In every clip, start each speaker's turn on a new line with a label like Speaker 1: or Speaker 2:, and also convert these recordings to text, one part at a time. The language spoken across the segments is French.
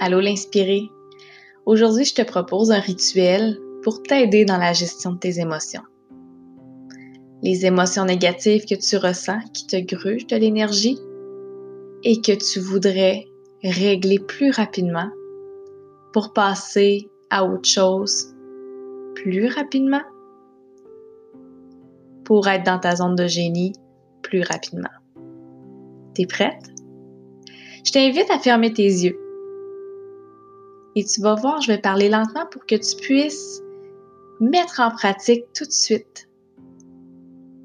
Speaker 1: Allô l'inspiré. Aujourd'hui, je te propose un rituel pour t'aider dans la gestion de tes émotions. Les émotions négatives que tu ressens qui te grugent de l'énergie et que tu voudrais régler plus rapidement pour passer à autre chose plus rapidement, pour être dans ta zone de génie plus rapidement. T'es prête? Je t'invite à fermer tes yeux. Et tu vas voir, je vais parler lentement pour que tu puisses mettre en pratique tout de suite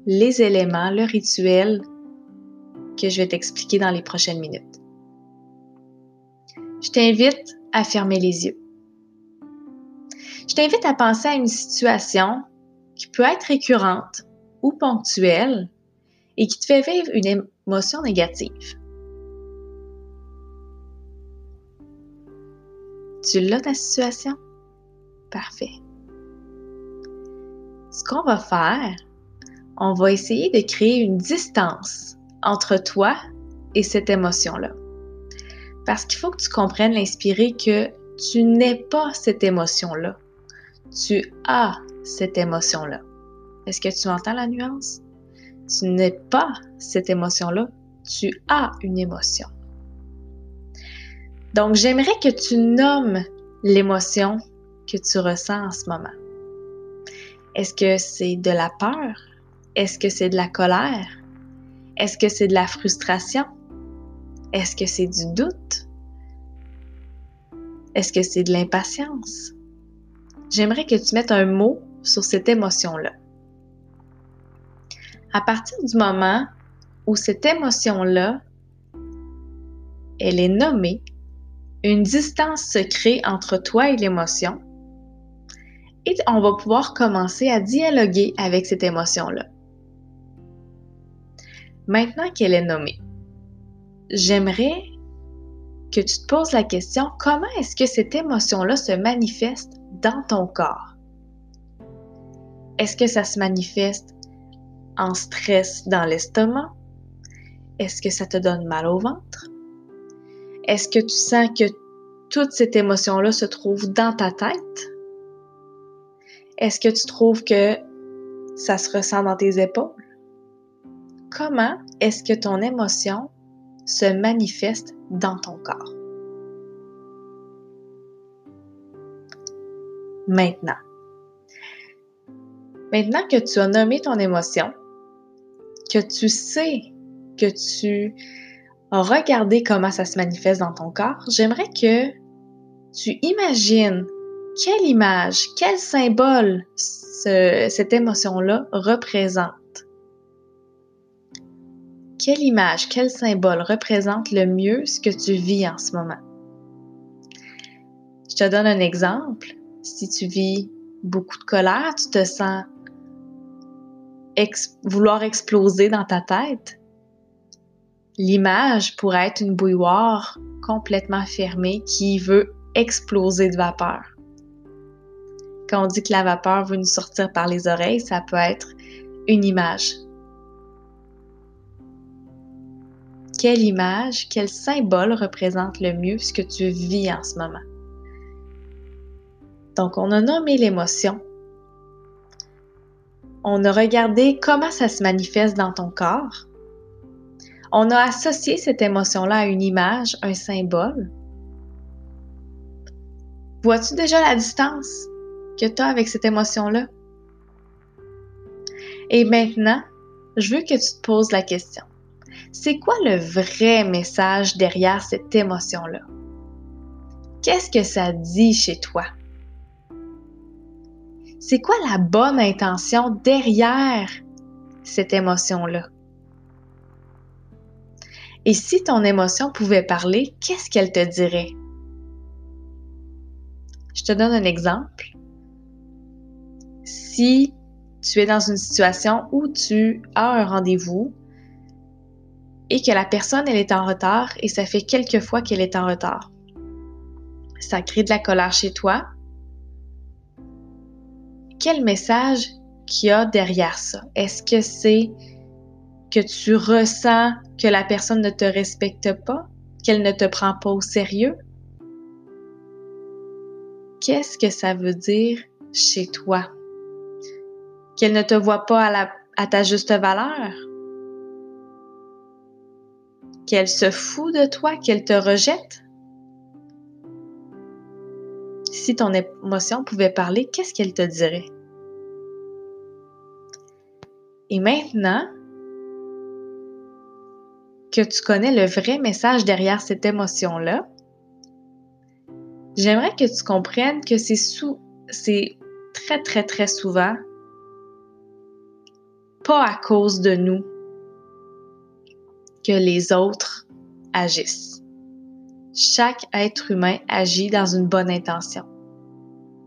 Speaker 1: les éléments, le rituel que je vais t'expliquer dans les prochaines minutes. Je t'invite à fermer les yeux. Je t'invite à penser à une situation qui peut être récurrente ou ponctuelle et qui te fait vivre une émotion négative. Tu l'as ta situation? Parfait. Ce qu'on va faire, on va essayer de créer une distance entre toi et cette émotion-là. Parce qu'il faut que tu comprennes l'inspiré que tu n'es pas cette émotion-là. Tu as cette émotion-là. Est-ce que tu entends la nuance? Tu n'es pas cette émotion-là. Tu as une émotion. Donc, j'aimerais que tu nommes l'émotion que tu ressens en ce moment. Est-ce que c'est de la peur? Est-ce que c'est de la colère? Est-ce que c'est de la frustration? Est-ce que c'est du doute? Est-ce que c'est de l'impatience? J'aimerais que tu mettes un mot sur cette émotion-là. À partir du moment où cette émotion-là, elle est nommée, une distance se crée entre toi et l'émotion et on va pouvoir commencer à dialoguer avec cette émotion-là. Maintenant qu'elle est nommée, j'aimerais que tu te poses la question, comment est-ce que cette émotion-là se manifeste dans ton corps? Est-ce que ça se manifeste en stress dans l'estomac? Est-ce que ça te donne mal au ventre? Est-ce que tu sens que toute cette émotion-là se trouve dans ta tête? Est-ce que tu trouves que ça se ressent dans tes épaules? Comment est-ce que ton émotion se manifeste dans ton corps? Maintenant. Maintenant que tu as nommé ton émotion, que tu sais que tu regarder comment ça se manifeste dans ton corps, j'aimerais que tu imagines quelle image, quel symbole cette émotion-là représente. Quelle image, quel symbole représente le mieux ce que tu vis en ce moment? Je te donne un exemple. Si tu vis beaucoup de colère, tu te sens vouloir exploser dans ta tête, L'image pourrait être une bouilloire complètement fermée qui veut exploser de vapeur. Quand on dit que la vapeur veut nous sortir par les oreilles, ça peut être une image. Quelle image, quel symbole représente le mieux ce que tu vis en ce moment? Donc, on a nommé l'émotion. On a regardé comment ça se manifeste dans ton corps on a associé cette émotion-là à une image, un symbole. Vois-tu déjà la distance que tu as avec cette émotion-là? Et maintenant, je veux que tu te poses la question. C'est quoi le vrai message derrière cette émotion-là? Qu'est-ce que ça dit chez toi? C'est quoi la bonne intention derrière cette émotion-là? Et si ton émotion pouvait parler, qu'est-ce qu'elle te dirait? Je te donne un exemple. Si tu es dans une situation où tu as un rendez-vous et que la personne, elle est en retard et ça fait quelques fois qu'elle est en retard. Ça crée de la colère chez toi. Quel message qu'il y a derrière ça? Est-ce que c'est que tu ressens que la personne ne te respecte pas, qu'elle ne te prend pas au sérieux? qu'est-ce que ça veut dire chez toi? Qu'elle ne te voit pas à, ta juste valeur? Qu'elle se fout de toi, qu'elle te rejette? Si ton émotion pouvait parler, qu'est-ce qu'elle te dirait? Et maintenant que tu connais le vrai message derrière cette émotion-là, j'aimerais que tu comprennes que c'est très, très, très souvent pas à cause de nous que les autres agissent. Chaque être humain agit dans une bonne intention.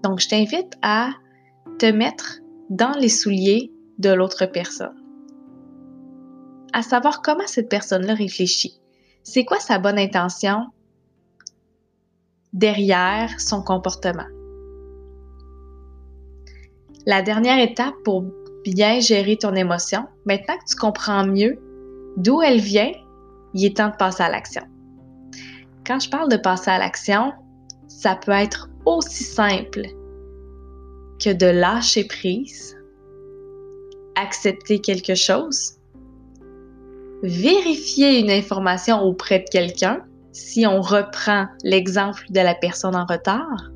Speaker 1: Donc, je t'invite à te mettre dans les souliers de l'autre personne. À savoir comment cette personne-là réfléchit. C'est quoi sa bonne intention derrière son comportement? La dernière étape pour bien gérer ton émotion, maintenant que tu comprends mieux d'où elle vient, il est temps de passer à l'action. Quand je parle de passer à l'action, ça peut être aussi simple que de lâcher prise, accepter quelque chose, vérifier une information auprès de quelqu'un, si on reprend l'exemple de la personne en retard,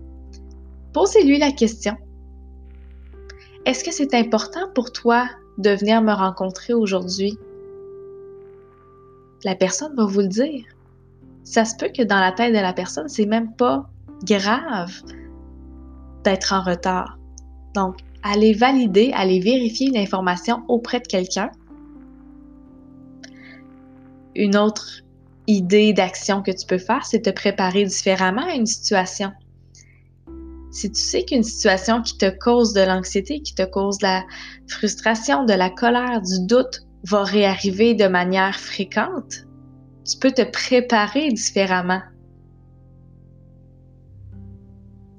Speaker 1: posez-lui la question. Est-ce que c'est important pour toi de venir me rencontrer aujourd'hui? La personne va vous le dire. Ça se peut que dans la tête de la personne, c'est même pas grave d'être en retard. Donc, allez valider, allez vérifier une information auprès de quelqu'un. Une autre idée d'action que tu peux faire, c'est te préparer différemment à une situation. Si tu sais qu'une situation qui te cause de l'anxiété, qui te cause de la frustration, de la colère, du doute, va réarriver de manière fréquente, tu peux te préparer différemment.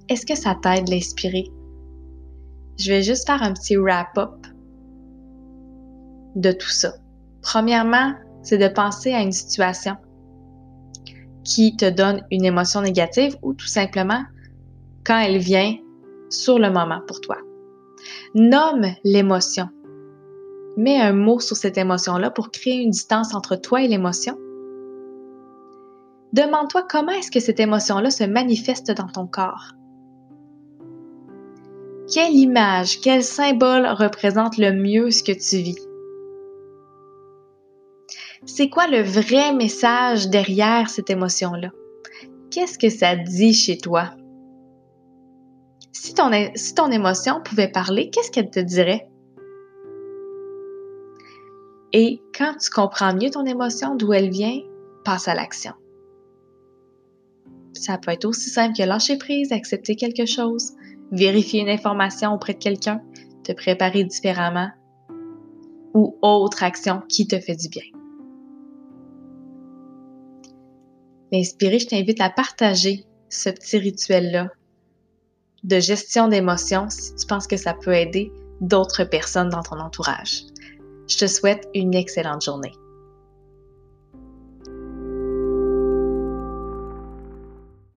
Speaker 1: Est-ce que ça t'aide l'inspirer? Je vais juste faire un petit wrap-up de tout ça. Premièrement, c'est de penser à une situation qui te donne une émotion négative ou tout simplement quand elle vient sur le moment pour toi. Nomme l'émotion. Mets un mot sur cette émotion-là pour créer une distance entre toi et l'émotion. Demande-toi comment est-ce que cette émotion-là se manifeste dans ton corps. Quelle image, quel symbole représente le mieux ce que tu vis? C'est quoi le vrai message derrière cette émotion-là? Qu'est-ce que ça dit chez toi? Si ton, si ton émotion pouvait parler, qu'est-ce qu'elle te dirait? Et quand tu comprends mieux ton émotion, d'où elle vient, passe à l'action. Ça peut être aussi simple que lâcher prise, accepter quelque chose, vérifier une information auprès de quelqu'un, te préparer différemment ou autre action qui te fait du bien. Inspiré, je t'invite à partager ce petit rituel-là de gestion d'émotions si tu penses que ça peut aider d'autres personnes dans ton entourage. Je te souhaite une excellente journée.